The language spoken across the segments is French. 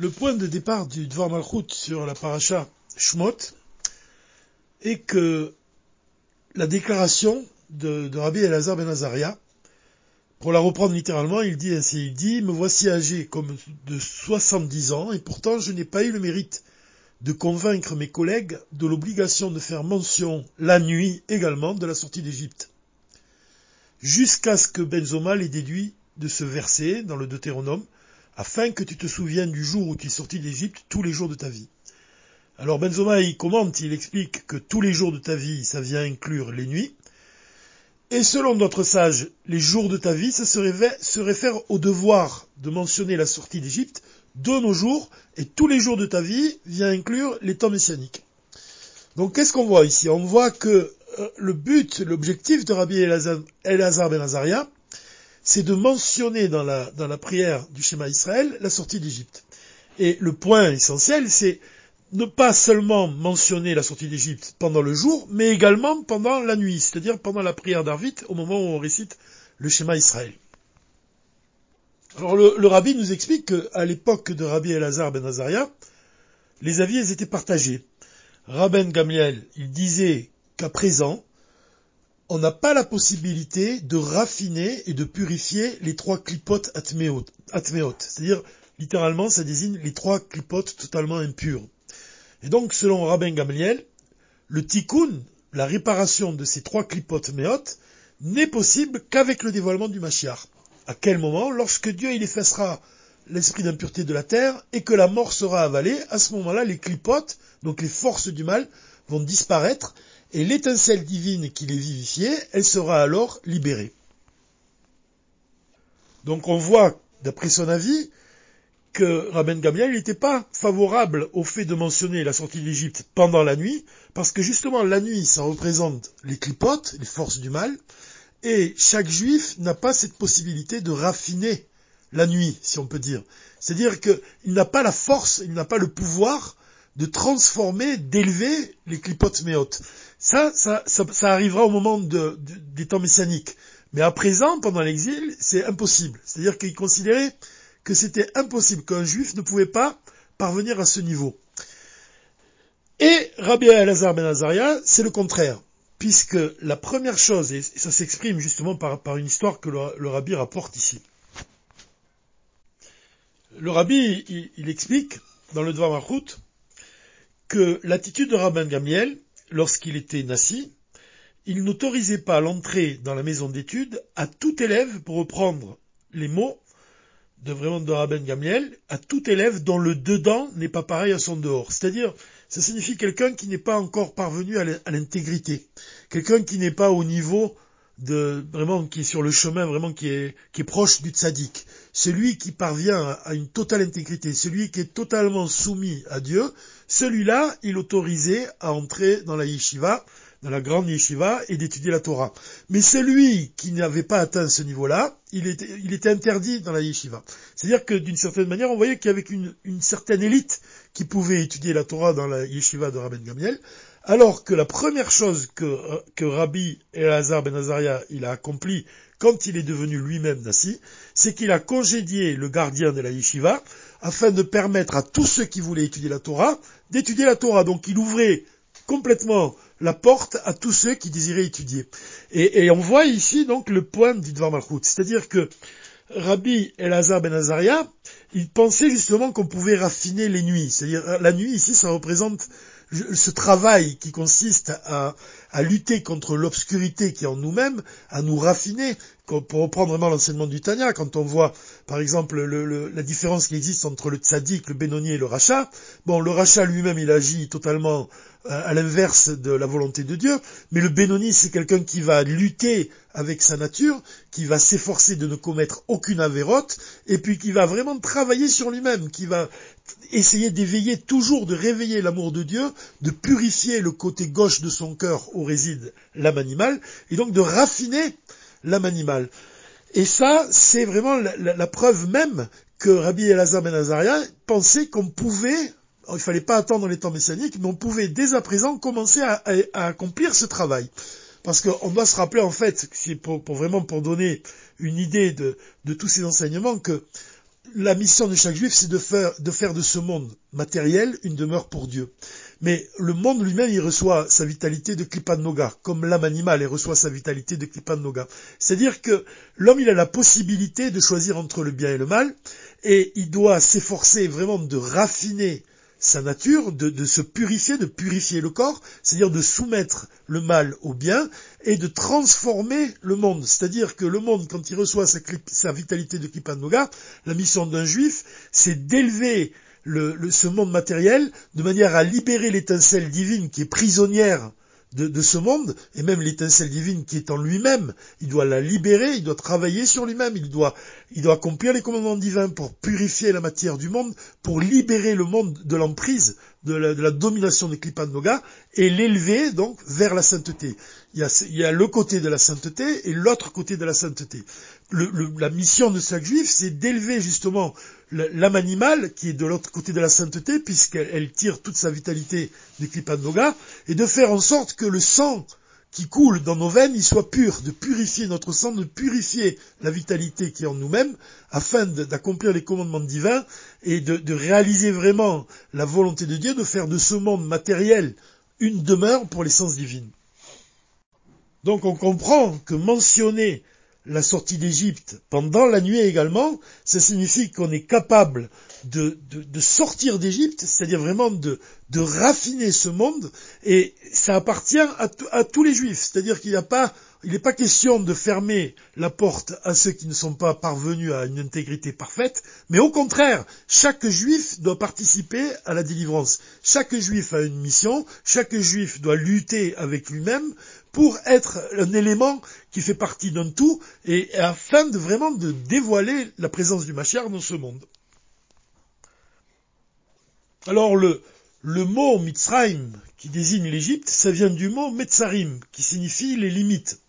Le point de départ du Dvar Malchut sur la paracha Shmot est que la déclaration de, Rabbi Elazar ben Azaria, pour la reprendre littéralement, il dit ainsi, il dit, me voici âgé comme de 70 ans, et pourtant je n'ai pas eu le mérite de convaincre mes collègues de l'obligation de faire mention la nuit également de la sortie d'Égypte. Jusqu'à ce que Benzoma l'ait déduit de ce verset dans le Deutéronome, afin que tu te souviennes du jour où tu es sorti d'Égypte tous les jours de ta vie. Alors Benzoma il commente, il explique que tous les jours de ta vie, ça vient inclure les nuits, et selon d'autres sages, les jours de ta vie, ça se réfère au devoir de mentionner la sortie d'Égypte de nos jours, et tous les jours de ta vie vient inclure les temps messianiques. Donc qu'est-ce qu'on voit ici? On voit que euh, le but, l'objectif de Rabbi Elazar ben Azaria, c'est de mentionner dans la, prière du schéma Israël la sortie d'Égypte. Et le point essentiel, c'est ne pas seulement mentionner la sortie d'Égypte pendant le jour, mais également pendant la nuit, c'est-à-dire pendant la prière d'Arvit, au moment où on récite le schéma Israël. Alors le, rabbi nous explique qu'à l'époque de Rabbi Elazar ben Azaria, les avis étaient partagés. Rabben Gamliel, il disait qu'à présent, on n'a pas la possibilité de raffiner et de purifier les trois clipotes atméot, c'est-à-dire littéralement ça désigne les trois clipotes totalement impures. Et donc, selon Rabben Gamliel, le tikkun, la réparation de ces trois clipotes méot, n'est possible qu'avec le dévoilement du Mashiach. À quel moment? Lorsque Dieu il effacera l'esprit d'impureté de la terre et que la mort sera avalée, à ce moment-là, les clipotes, donc les forces du mal, vont disparaître et l'étincelle divine qui les vivifiait, elle sera alors libérée. Donc on voit, d'après son avis, que Rabben Gamliel n'était pas favorable au fait de mentionner la sortie d'Égypte pendant la nuit, parce que justement la nuit, ça représente les clipotes, les forces du mal, et chaque juif n'a pas cette possibilité de raffiner la nuit, si on peut dire. C'est-à-dire qu'il n'a pas la force, il n'a pas le pouvoir de transformer, d'élever les clipotes méotes. Ça, ça, ça, arrivera au moment des temps messianiques. Mais à présent, pendant l'exil, c'est impossible. C'est-à-dire qu'il considérait que c'était impossible, qu'un juif ne pouvait pas parvenir à ce niveau. Et Rabbi Elazar ben Azaria, c'est le contraire, puisque la première chose, et ça s'exprime justement par, une histoire que le, rabbi rapporte ici. Le rabbi, il, explique, dans le Dvar que l'attitude de Rabban Gamiel, lorsqu'il était nassi, il n'autorisait pas l'entrée dans la maison d'études à tout élève, pour reprendre les mots de vraiment de Rabben Gamiel à tout élève dont le dedans n'est pas pareil à son dehors. C'est-à-dire, ça signifie quelqu'un qui n'est pas encore parvenu à l'intégrité, quelqu'un qui n'est pas au niveau de vraiment qui est sur le chemin vraiment qui est qui est proche du tzaddik, celui qui parvient à une totale intégrité, celui qui est totalement soumis à Dieu, celui-là, il autorisait à entrer dans la yeshiva dans la grande yeshiva et d'étudier la Torah. Mais celui qui n'avait pas atteint ce niveau-là, il était, il était interdit dans la yeshiva. C'est-à-dire que d'une certaine manière, on voyait qu'il y avait une, une, certaine élite qui pouvait étudier la Torah dans la yeshiva de Rabben Gamiel, alors que la première chose que, que Rabbi Elazar ben Azaria a accompli quand il est devenu lui-même Nassi, c'est qu'il a congédié le gardien de la yeshiva afin de permettre à tous ceux qui voulaient étudier la Torah d'étudier la Torah. Donc il ouvrait complètement la porte à tous ceux qui désiraient étudier. Et, on voit ici donc le point du Dvar Malchut, c'est-à-dire que Rabbi Elazar ben Azaria, il pensait justement qu'on pouvait raffiner les nuits. C'est-à-dire la nuit ici, ça représente ce travail qui consiste à, lutter contre l'obscurité qui est en nous-mêmes, à nous raffiner, pour reprendre vraiment l'enseignement du Tanya, quand on voit par exemple la différence qui existe entre le tzaddik, le bénonier et le rachat, bon le rachat lui-même il agit totalement euh, à l'inverse de la volonté de Dieu, mais le bénoni c'est quelqu'un qui va lutter avec sa nature, qui va s'efforcer de ne commettre aucune avérote, et puis qui va vraiment travailler sur lui-même, qui va essayer d'éveiller toujours, de réveiller l'amour de Dieu, de purifier le côté gauche de son cœur où réside l'âme animale, et donc de raffiner l'âme animale. Et ça, c'est vraiment la, preuve même que Rabbi Elazar ben Azaria pensait qu'on pouvait, il fallait pas attendre les temps messianiques, mais on pouvait dès à présent commencer à, accomplir ce travail. Parce qu'on doit se rappeler en fait, c'est pour, vraiment pour donner une idée de, tous ces enseignements, que la mission de chaque juif, c'est de faire de ce monde matériel une demeure pour Dieu. Mais le monde lui-même, il reçoit sa vitalité de Klippan Noga, comme l'âme animale, elle reçoit sa vitalité de Klippan Noga. C'est-à-dire que l'homme, il a la possibilité de choisir entre le bien et le mal, et il doit s'efforcer vraiment de raffiner sa nature, de, se purifier, de purifier le corps, c'est-à-dire de soumettre le mal au bien et de transformer le monde. C'est-à-dire que le monde, quand il reçoit sa, vitalité de Klippan Noga, la mission d'un juif, c'est d'élever ce monde matériel de manière à libérer l'étincelle divine qui est prisonnière de, ce monde, et même l'étincelle divine qui est en lui-même, il doit la libérer, il doit travailler sur lui-même, il doit, il doit accomplir les commandements divins pour purifier la matière du monde, pour libérer le monde de l'emprise, de la, domination des Klippan Noga, et l'élever donc vers la sainteté. Il y, a, le côté de la sainteté et l'autre côté de la sainteté. la mission de chaque juif, c'est d'élever justement l'âme animale, qui est de l'autre côté de la sainteté, puisqu'elle tire toute sa vitalité des Klippan Noga, et de faire en sorte que le sang qui coule dans nos veines, il soit pur, de purifier notre sang, de purifier la vitalité qui est en nous-mêmes, afin d'accomplir les commandements divins et de, de, réaliser vraiment la volonté de Dieu, de faire de ce monde matériel une demeure pour l'essence divine. Donc on comprend que mentionner la sortie d'Égypte. Pendant la nuit également, ça signifie qu'on est capable de, sortir d'Égypte, c'est-à-dire vraiment de, raffiner ce monde, et ça appartient à, à tous les juifs, c'est-à-dire qu'il n'y a pas il n'est pas question de fermer la porte à ceux qui ne sont pas parvenus à une intégrité parfaite, mais au contraire, chaque juif doit participer à la délivrance. Chaque juif a une mission, chaque juif doit lutter avec lui-même pour être un élément qui fait partie d'un tout et afin de vraiment de dévoiler la présence du Machar dans ce monde. Alors le, mot Mitzrayim, qui désigne l'Égypte, ça vient du mot Metzarim, qui signifie les limites.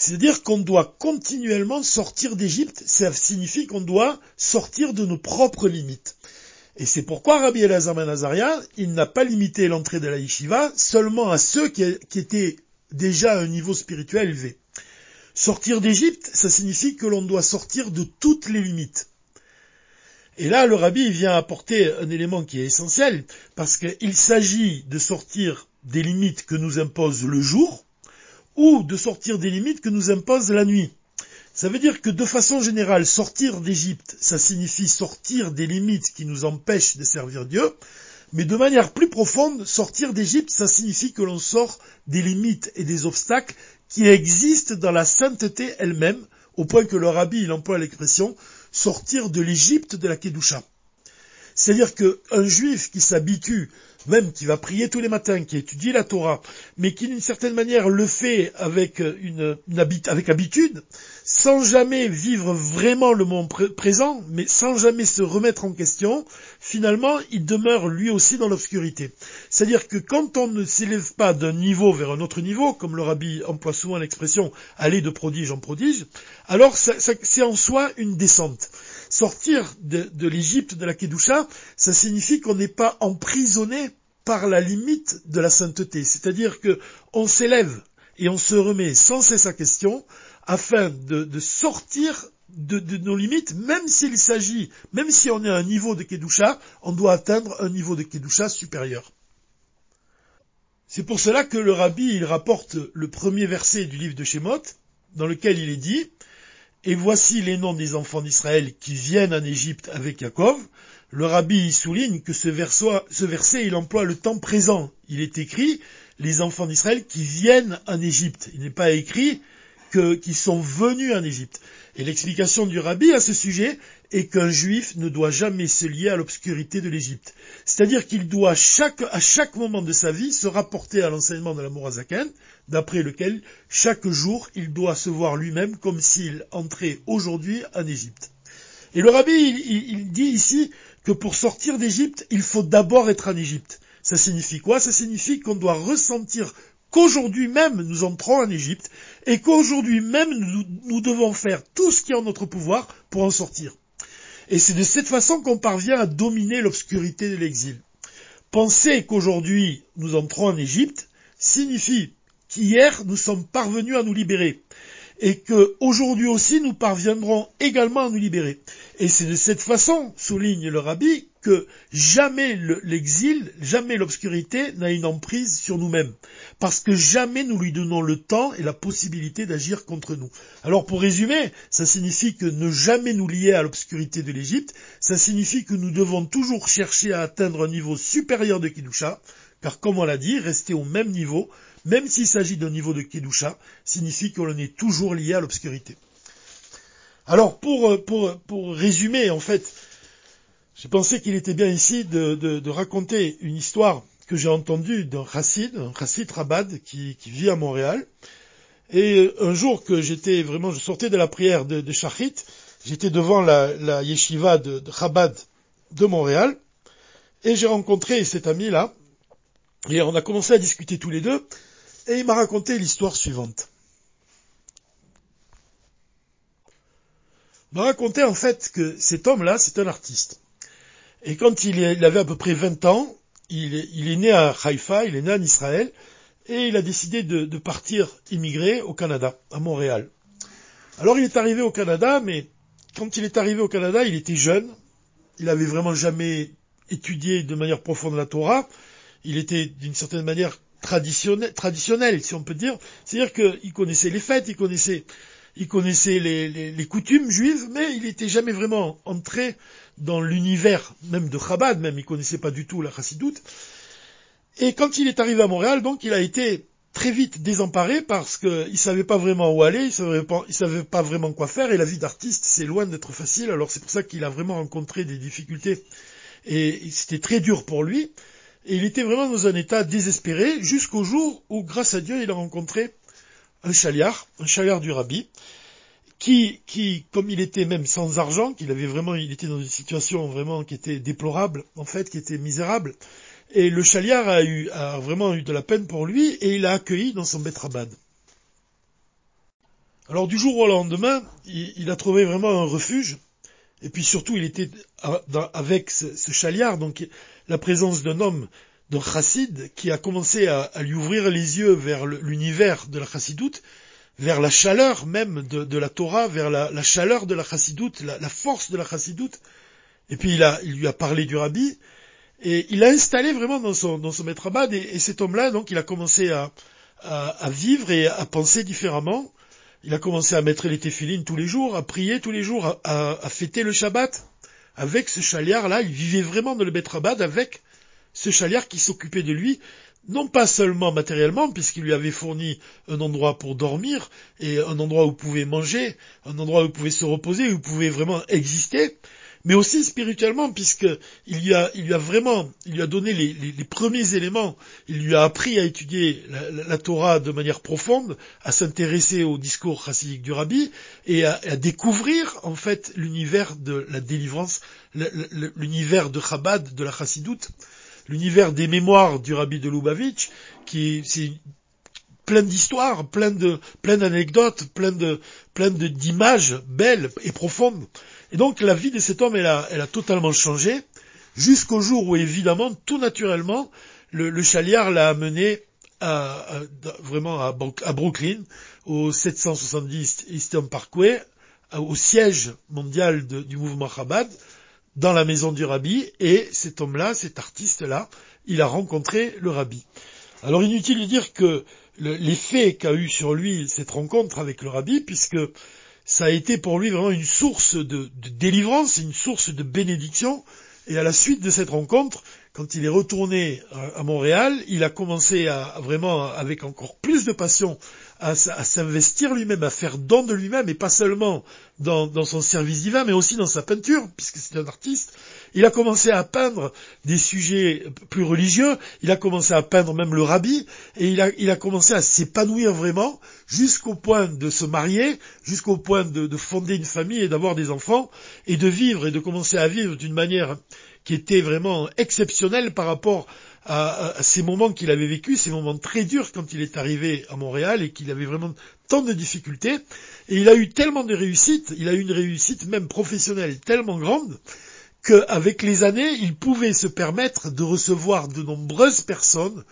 C'est-à-dire qu'on doit continuellement sortir d'Égypte, ça signifie qu'on doit sortir de nos propres limites. Et c'est pourquoi Rabbi Elazar ben Azaria, il n'a pas limité l'entrée de la yeshiva seulement à ceux qui, étaient déjà à un niveau spirituel élevé. Sortir d'Égypte, ça signifie que l'on doit sortir de toutes les limites. Et là, le rabbi vient apporter un élément qui est essentiel, parce qu'il s'agit de sortir des limites que nous impose le jour, ou de sortir des limites que nous impose la nuit. Ça veut dire que de façon générale, sortir d'Égypte, ça signifie sortir des limites qui nous empêchent de servir Dieu, mais de manière plus profonde, sortir d'Égypte, ça signifie que l'on sort des limites et des obstacles qui existent dans la sainteté elle-même, au point que le rabbi, il emploie l'expression sortir de l'Égypte de la Kedusha. C'est-à-dire qu'un juif qui s'habitue même qui va prier tous les matins, qui étudie la Torah, mais qui d'une certaine manière le fait avec une, avec habitude, sans jamais vivre vraiment le moment présent, mais sans jamais se remettre en question, finalement, il demeure lui aussi dans l'obscurité. C'est-à-dire que quand on ne s'élève pas d'un niveau vers un autre niveau, comme le rabbi emploie souvent l'expression aller de prodige en prodige, alors c'est en soi une descente. Sortir de, de l'Égypte, de la Kedusha, ça signifie qu'on n'est pas emprisonné par la limite de la sainteté. C'est-à-dire que on s'élève et on se remet sans cesse à question afin de, sortir de, nos limites, même s'il s'agit, même si on est à un niveau de Kedusha, on doit atteindre un niveau de Kedusha supérieur. C'est pour cela que le rabbi, il rapporte le premier verset du livre de Shemot, dans lequel il est dit, et voici les noms des enfants d'Israël qui viennent en Égypte avec Jacob. Le rabbi souligne que ce, verset, il emploie le temps présent. Il est écrit les enfants d'Israël qui viennent en Égypte. Il n'est pas écrit qu'ils sont venus en Égypte. Et l'explication du rabbi à ce sujet est qu'un juif ne doit jamais se lier à l'obscurité de l'Égypte. C'est-à-dire qu'il doit à chaque moment de sa vie se rapporter à l'enseignement de la Mourazaken, d'après lequel chaque jour il doit se voir lui-même comme s'il entrait aujourd'hui en Égypte. Et le rabbi, il dit ici que pour sortir d'Égypte, il faut d'abord être en Égypte. Ça signifie quoi? Ça signifie qu'on doit ressentir qu'aujourd'hui même nous entrons en Égypte et qu'aujourd'hui même nous, devons faire tout ce qui est en notre pouvoir pour en sortir. Et c'est de cette façon qu'on parvient à dominer l'obscurité de l'exil. Penser qu'aujourd'hui nous entrons en Égypte signifie qu'hier nous sommes parvenus à nous libérer et qu'aujourd'hui aussi nous parviendrons également à nous libérer. Et c'est de cette façon, souligne le rabbi, que jamais l'exil, jamais l'obscurité n'a une emprise sur nous-mêmes. Parce que jamais nous lui donnons le temps et la possibilité d'agir contre nous. Alors pour résumer, ça signifie que ne jamais nous lier à l'obscurité de l'Égypte, ça signifie que nous devons toujours chercher à atteindre un niveau supérieur de Kedusha, car comme on l'a dit, rester au même niveau, même s'il s'agit d'un niveau de Kedusha, signifie que l'on est toujours lié à l'obscurité. Alors pour, euh, pour, pour résumer, en fait, j'ai pensé qu'il était bien ici de, de, raconter une histoire que j'ai entendue d'un chassid, un chassid Rabad qui, qui, vit à Montréal. Et un jour que j'étais vraiment, je sortais de la prière de, de Shachit, j'étais devant la, la yeshiva de, de Chabad de Montréal, et j'ai rencontré cet ami-là, et on a commencé à discuter tous les deux, et il m'a raconté l'histoire suivante. m'a raconté en fait que cet homme-là, c'est un artiste. Et quand il, avait à peu près 20 ans, il est, né à Haïfa, il est né en Israël, et il a décidé de, de, partir immigrer au Canada, à Montréal. Alors il est arrivé au Canada, mais quand il est arrivé au Canada, il était jeune, il avait vraiment jamais étudié de manière profonde la Torah, il était d'une certaine manière traditionnel, traditionnel, si on peut dire, c'est-à-dire qu'il connaissait les fêtes, il connaissait il connaissait les, coutumes juives, mais il n'était jamais vraiment entré dans l'univers même de Chabad, même il connaissait pas du tout la chassidoute. Et quand il est arrivé à Montréal, donc il a été très vite désemparé parce qu'il savait pas vraiment où aller, il savait pas, savait pas vraiment quoi faire, et la vie d'artiste, c'est loin d'être facile, alors c'est pour ça qu'il a vraiment rencontré des difficultés, et c'était très dur pour lui, et il était vraiment dans un état désespéré, jusqu'au jour où, grâce à Dieu, il a rencontré un chaliard, un chaliard du rabbi, qui, qui, comme il était même sans argent, qu'il avait vraiment, il était dans une situation vraiment qui était déplorable, en fait, qui était misérable, et le chaliard a eu, a vraiment eu de la peine pour lui, et il l'a accueilli dans son Betrabad. Alors du jour au lendemain, il, a trouvé vraiment un refuge, et puis surtout il était avec ce, chaliard, donc la présence d'un homme d'un chassid qui a commencé à, lui ouvrir les yeux vers l'univers de la chassidoute, vers la chaleur même de, la Torah, vers la, chaleur de la chassidoute, la, force de la chassidoute. Et puis il, a, lui a parlé du rabbi, et il l'a installé vraiment dans son, maître abad, et, cet homme-là, donc, il a commencé à, vivre et à penser différemment. Il a commencé à mettre les téphilines tous les jours, à prier tous les jours, à, fêter le Shabbat. Avec ce chaliard-là, il vivait vraiment dans le maître abad avec ce chaliard qui s'occupait de lui, non pas seulement matériellement, puisqu'il lui avait fourni un endroit pour dormir, et un endroit où il pouvait manger, un endroit où il pouvait se reposer, où il pouvait vraiment exister, mais aussi spirituellement, puisqu'il lui a, il lui a vraiment, il lui a donné les, premiers éléments, il lui a appris à étudier la, Torah de manière profonde, à s'intéresser au discours chassidique du rabbi, et à, découvrir, en fait, l'univers de la délivrance, l'univers de Chabad, de la chassidoute, l'univers des mémoires du rabbi de Lubavitch, qui c'est plein d'histoires, plein de plein d'anecdotes, plein de plein de d'images belles et profondes. Et donc la vie de cet homme, elle a, elle a totalement changé, jusqu'au jour où évidemment, tout naturellement, le, le chaliard l'a amené à, vraiment à, Brooklyn, au 770 Eastern Parkway, au siège mondial du mouvement Chabad, dans la maison du rabbi, et cet homme-là, cet artiste-là, il a rencontré le rabbi. Alors inutile de dire que l'effet qu'a eu sur lui cette rencontre avec le rabbi, puisque ça a été pour lui vraiment une source de, de délivrance, une source de bénédiction, et à la suite de cette rencontre, quand il est retourné à Montréal, il a commencé à vraiment, avec encore plus de passion, à, s'investir lui-même, à faire don de lui-même, et pas seulement dans, son service divin, mais aussi dans sa peinture, puisque c'est un artiste. Il a commencé à peindre des sujets plus religieux, il a commencé à peindre même le rabbi, et il a, commencé à s'épanouir vraiment, jusqu'au point de se marier, jusqu'au point de, de fonder une famille et d'avoir des enfants, et de vivre, et de commencer à vivre d'une manière qui était vraiment exceptionnelle par rapport à, ces moments qu'il avait vécu, ces moments très durs quand il est arrivé à Montréal et qu'il avait vraiment tant de difficultés. Et il a eu tellement de réussite, il a eu une réussite même professionnelle tellement grande, qu'avec les années, il pouvait se permettre de recevoir de nombreuses personnes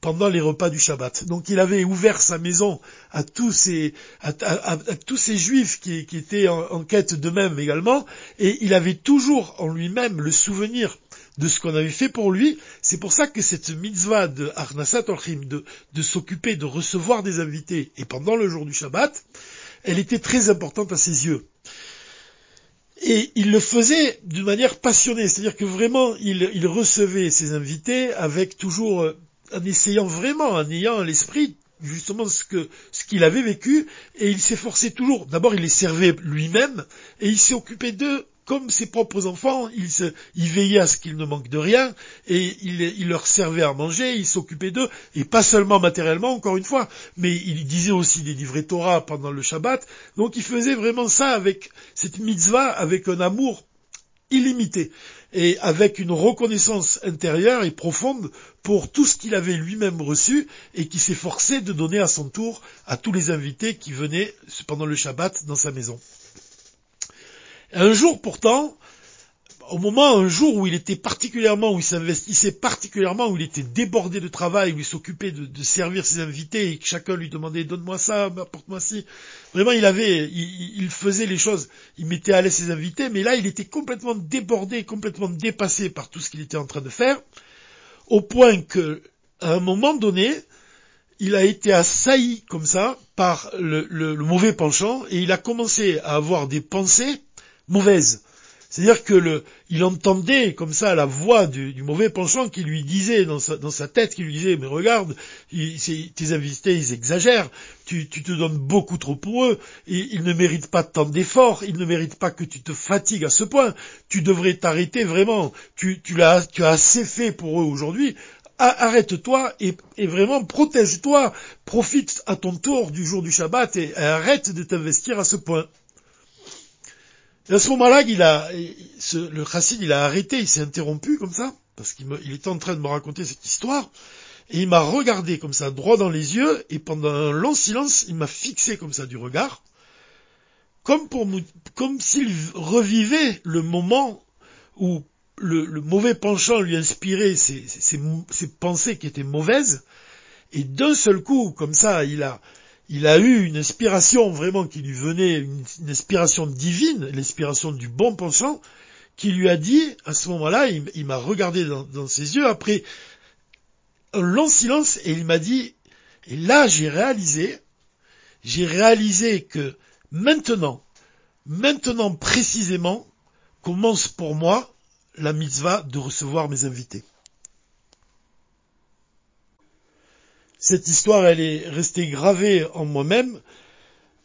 pendant les repas du Shabbat. Donc il avait ouvert sa maison à tous ces, juifs qui, étaient en, quête d'eux-mêmes également, et il avait toujours en lui-même le souvenir de ce qu'on avait fait pour lui. C'est pour ça que cette mitzvah de Arnasat Olchim, de, de s'occuper, de recevoir des invités, et pendant le jour du Shabbat, elle était très importante à ses yeux. Et il le faisait d'une manière passionnée, c'est-à-dire que vraiment il, recevait ses invités avec toujours, euh, en essayant vraiment, en ayant à l'esprit justement ce qu'il avait vécu, et il s'efforçait toujours. D'abord, il les servait lui-même, et il s'est occupé d'eux comme ses propres enfants, il, se, il veillait à ce qu'ils ne manquent de rien, et il, il leur servait à manger, il s'occupait d'eux, et pas seulement matériellement, encore une fois, mais il disait aussi des livrets Torah pendant le Shabbat, donc il faisait vraiment ça avec cette mitzvah, avec un amour illimité, et avec une reconnaissance intérieure et profonde pour tout ce qu'il avait lui-même reçu, et qui s'efforçait de donner à son tour à tous les invités qui venaient pendant le Shabbat dans sa maison. Un jour pourtant, au moment, un jour où il était particulièrement, où il s'investissait particulièrement, où il était débordé de travail, où il s'occupait de, servir ses invités et que chacun lui demandait donne-moi ça, apporte-moi ci. Vraiment, il avait, il, faisait les choses, il mettait à l'aise ses invités, mais là, il était complètement débordé, complètement dépassé par tout ce qu'il était en train de faire, au point que, à un moment donné, il a été assailli comme ça par le, le mauvais penchant et il a commencé à avoir des pensées mauvaise. C'est-à-dire que le, il entendait comme ça la voix du, mauvais penchant qui lui disait dans sa, tête, qui lui disait mais regarde, tes invités ils exagèrent, tu, te donnes beaucoup trop pour eux, ils ne méritent pas tant d'efforts, ils ne méritent pas que tu te fatigues à ce point, tu devrais t'arrêter vraiment, tu, tu, as, tu as assez fait pour eux aujourd'hui, arrête-toi et, et, vraiment protège-toi, profite à ton tour du jour du Shabbat et arrête de t'investir à ce point. À ce moment-là, il a, le chassid, il a arrêté, il s'est interrompu comme ça, parce qu'il était en train de me raconter cette histoire, et il m'a regardé comme ça, droit dans les yeux, et pendant un long silence, il m'a fixé comme ça du regard, comme s'il revivait le moment où le, mauvais penchant lui inspirait ses, ses pensées qui étaient mauvaises, et d'un seul coup, comme ça, il a, il a eu une inspiration vraiment qui lui venait, une, inspiration divine, l'inspiration du bon pensant, qui lui a dit, à ce moment-là, il, m'a regardé dans, ses yeux après un long silence et il m'a dit, et là j'ai réalisé, j'ai réalisé que maintenant, maintenant précisément, commence pour moi la mitzvah de recevoir mes invités. Cette histoire, elle est restée gravée en moi-même,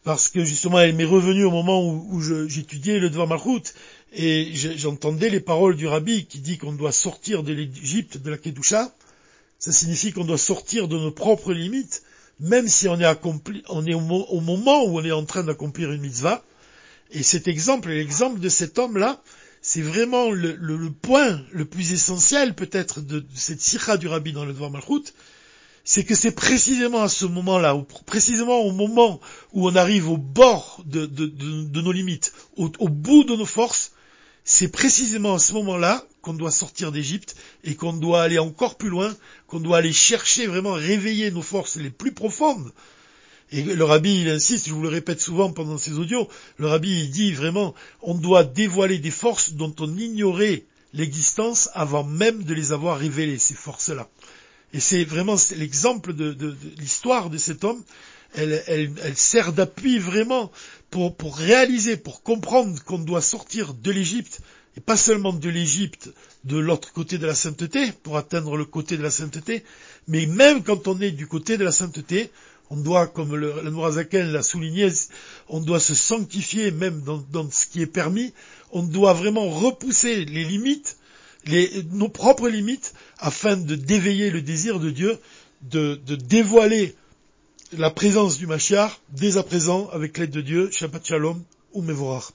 parce que justement, elle m'est revenue au moment où, j'étudiais le Dvar Malchut, et j'entendais les paroles du rabbi qui dit qu'on doit sortir de l'Égypte, de la Kedusha. Ça signifie qu'on doit sortir de nos propres limites, même si on est, accompli, on est au, moment où on est en train d'accomplir une mitzvah. Et cet exemple, l'exemple de cet homme-là, c'est vraiment le, point le plus essentiel peut-être de, cette sikha du rabbi dans le Dvar Malchut, c'est que c'est précisément à ce moment-là, précisément au moment où on arrive au bord de, nos limites, au, bout de nos forces, c'est précisément à ce moment-là qu'on doit sortir d'Égypte et qu'on doit aller encore plus loin, qu'on doit aller chercher vraiment réveiller nos forces les plus profondes. Et le rabbi, il insiste, je vous le répète souvent pendant ces audios, le rabbi, il dit vraiment, on doit dévoiler des forces dont on ignorait l'existence avant même de les avoir révélées, ces forces-là. Et c'est vraiment l'exemple de, l'histoire de cet homme. Elle, sert d'appui vraiment pour, réaliser, pour comprendre qu'on doit sortir de l'Égypte, et pas seulement de l'Égypte, de l'autre côté de la sainteté, pour atteindre le côté de la sainteté, mais même quand on est du côté de la sainteté, on doit, comme le, la l'a souligné, on doit se sanctifier même dans ce qui est permis, on doit vraiment repousser les limites nos propres limites afin de d'éveiller le désir de Dieu, de, dévoiler la présence du Mashiach dès à présent avec l'aide de Dieu. Shabbat Shalom ou Mevorach.